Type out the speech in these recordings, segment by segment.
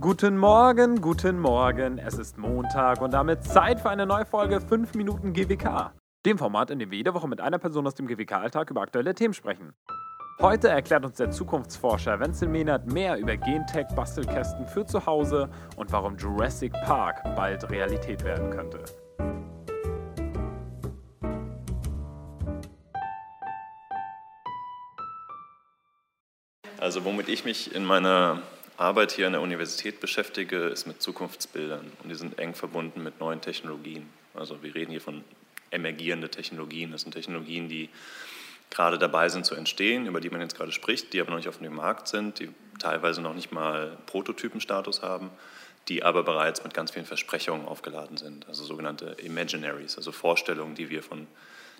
Guten Morgen, guten Morgen. Es ist Montag und damit Zeit für eine neue Folge 5 Minuten GWK. Dem Format, in dem wir jede Woche mit einer Person aus dem GWK-Alltag über aktuelle Themen sprechen. Heute erklärt uns der Zukunftsforscher Wenzel Mehnert mehr über Gentech-Bastelkästen für zu Hause und warum Jurassic Park bald Realität werden könnte. Also womit ich mich in meiner Arbeit hier an der Universität beschäftige, ist mit Zukunftsbildern und die sind eng verbunden mit neuen Technologien. Also wir reden hier von emergierende Technologien. Das sind Technologien, die gerade dabei sind zu entstehen, über die man jetzt gerade spricht, die aber noch nicht auf dem Markt sind, die teilweise noch nicht mal Prototypenstatus haben, die aber bereits mit ganz vielen Versprechungen aufgeladen sind, also sogenannte Imaginaries, also Vorstellungen, die wir von,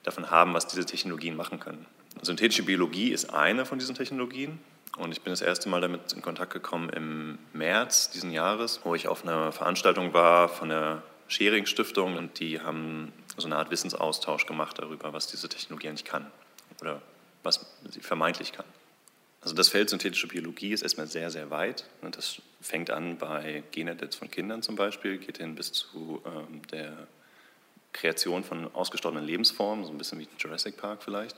davon haben, was diese Technologien machen können. Synthetische Biologie ist eine von diesen Technologien. Und ich bin das erste Mal damit in Kontakt gekommen im März diesen Jahres, wo ich auf einer Veranstaltung war von der Schering Stiftung und die haben so eine Art Wissensaustausch gemacht darüber, was diese Technologie eigentlich kann oder was sie vermeintlich kann. Also das Feld synthetische Biologie ist erstmal sehr, sehr weit. Und das fängt an bei Genedits von Kindern zum Beispiel, geht hin bis zu ähm, der Kreation von ausgestorbenen Lebensformen, so ein bisschen wie Jurassic Park vielleicht,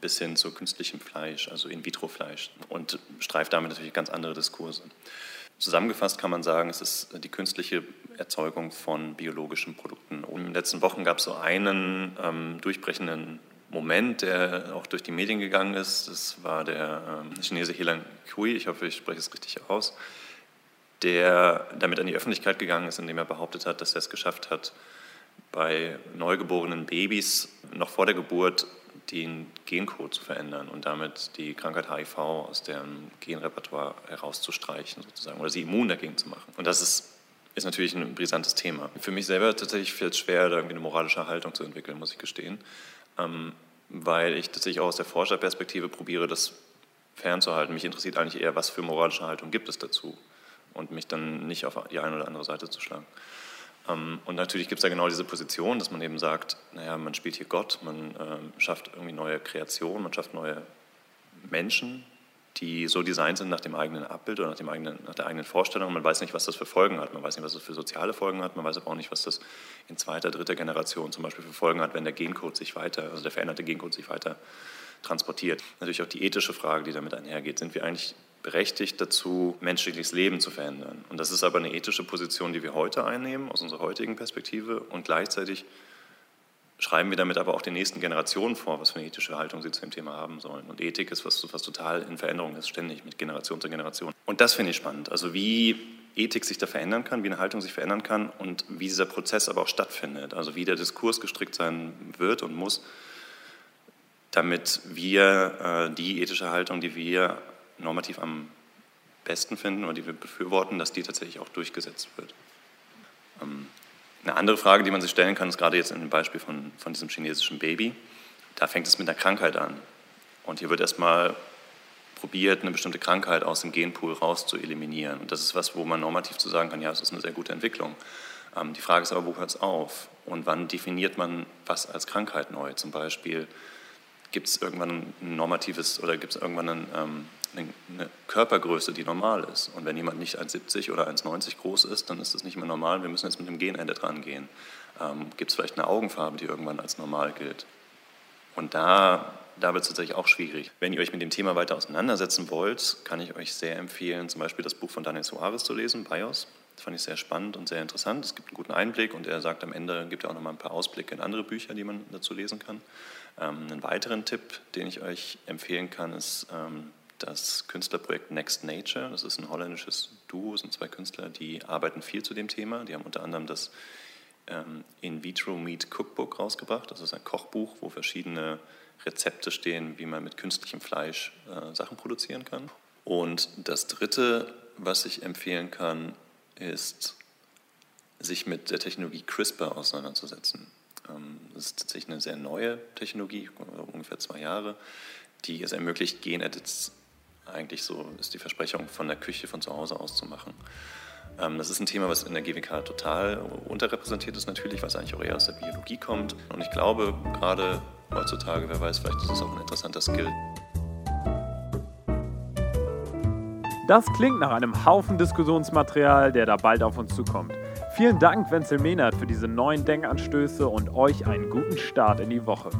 bis hin zu künstlichem Fleisch, also In-vitro-Fleisch und streift damit natürlich ganz andere Diskurse. Zusammengefasst kann man sagen, es ist die künstliche Erzeugung von biologischen Produkten. Und in den letzten Wochen gab es so einen ähm, durchbrechenden Moment, der auch durch die Medien gegangen ist. Das war der ähm, Chinese Helan Kui, ich hoffe, ich spreche es richtig aus, der damit an die Öffentlichkeit gegangen ist, indem er behauptet hat, dass er es geschafft hat, bei neugeborenen Babys noch vor der Geburt den Gencode zu verändern und damit die Krankheit HIV aus deren Genrepertoire herauszustreichen sozusagen oder sie immun dagegen zu machen. Und das ist, ist natürlich ein brisantes Thema. Für mich selber tatsächlich fällt es schwer, da irgendwie eine moralische Haltung zu entwickeln, muss ich gestehen, ähm, weil ich tatsächlich auch aus der Forscherperspektive probiere, das fernzuhalten. Mich interessiert eigentlich eher, was für moralische Haltung gibt es dazu und mich dann nicht auf die eine oder andere Seite zu schlagen. Ähm, und natürlich gibt es da genau diese Position, dass man eben sagt, naja, man spielt hier Gott, man ähm, schafft irgendwie neue Kreationen, man schafft neue Menschen, die so designt sind nach dem eigenen Abbild oder nach, dem eigenen, nach der eigenen Vorstellung. Man weiß nicht, was das für Folgen hat, man weiß nicht, was das für soziale Folgen hat, man weiß aber auch nicht, was das in zweiter, dritter Generation zum Beispiel für Folgen hat, wenn der Gencode sich weiter, also der veränderte Gencode sich weiter transportiert. Natürlich auch die ethische Frage, die damit einhergeht. Sind wir eigentlich berechtigt dazu, menschliches Leben zu verändern. Und das ist aber eine ethische Position, die wir heute einnehmen, aus unserer heutigen Perspektive. Und gleichzeitig schreiben wir damit aber auch den nächsten Generationen vor, was für eine ethische Haltung sie zu dem Thema haben sollen. Und Ethik ist was, was total in Veränderung ist, ständig mit Generation zu Generation. Und das finde ich spannend. Also wie Ethik sich da verändern kann, wie eine Haltung sich verändern kann und wie dieser Prozess aber auch stattfindet. Also wie der Diskurs gestrickt sein wird und muss, damit wir äh, die ethische Haltung, die wir normativ am besten finden oder die wir befürworten, dass die tatsächlich auch durchgesetzt wird. Ähm, eine andere Frage, die man sich stellen kann, ist gerade jetzt in dem Beispiel von, von diesem chinesischen Baby. Da fängt es mit einer Krankheit an. Und hier wird erstmal probiert, eine bestimmte Krankheit aus dem Genpool raus zu eliminieren. Und das ist was, wo man normativ zu sagen kann, ja, das ist eine sehr gute Entwicklung. Ähm, die Frage ist aber, wo hört es auf? Und wann definiert man was als Krankheit neu? Zum Beispiel, gibt es irgendwann ein normatives oder gibt es irgendwann ein, ähm, eine Körpergröße, die normal ist. Und wenn jemand nicht 1,70 oder 1,90 groß ist, dann ist das nicht mehr normal. Wir müssen jetzt mit dem Genende dran gehen. Ähm, Gibt es vielleicht eine Augenfarbe, die irgendwann als normal gilt? Und da, da wird es tatsächlich auch schwierig. Wenn ihr euch mit dem Thema weiter auseinandersetzen wollt, kann ich euch sehr empfehlen, zum Beispiel das Buch von Daniel Soares zu lesen, BIOS. Das fand ich sehr spannend und sehr interessant. Es gibt einen guten Einblick und er sagt am Ende, gibt er auch noch mal ein paar Ausblicke in andere Bücher, die man dazu lesen kann. Ähm, einen weiteren Tipp, den ich euch empfehlen kann, ist ähm, das Künstlerprojekt Next Nature. Das ist ein holländisches Duo, sind zwei Künstler, die arbeiten viel zu dem Thema. Die haben unter anderem das ähm, In Vitro Meat Cookbook rausgebracht. Das ist ein Kochbuch, wo verschiedene Rezepte stehen, wie man mit künstlichem Fleisch äh, Sachen produzieren kann. Und das Dritte, was ich empfehlen kann, ist, sich mit der Technologie CRISPR auseinanderzusetzen. Ähm, das ist tatsächlich eine sehr neue Technologie, ungefähr zwei Jahre, die es ermöglicht, Genedits eigentlich so ist die Versprechung von der Küche von zu Hause aus zu machen. Ähm, das ist ein Thema, was in der GWK total unterrepräsentiert ist natürlich, was eigentlich auch eher aus der Biologie kommt. Und ich glaube, gerade heutzutage, wer weiß, vielleicht ist es auch ein interessanter Skill. Das klingt nach einem Haufen Diskussionsmaterial, der da bald auf uns zukommt. Vielen Dank, Wenzel Mehnert, für diese neuen Denkanstöße und euch einen guten Start in die Woche.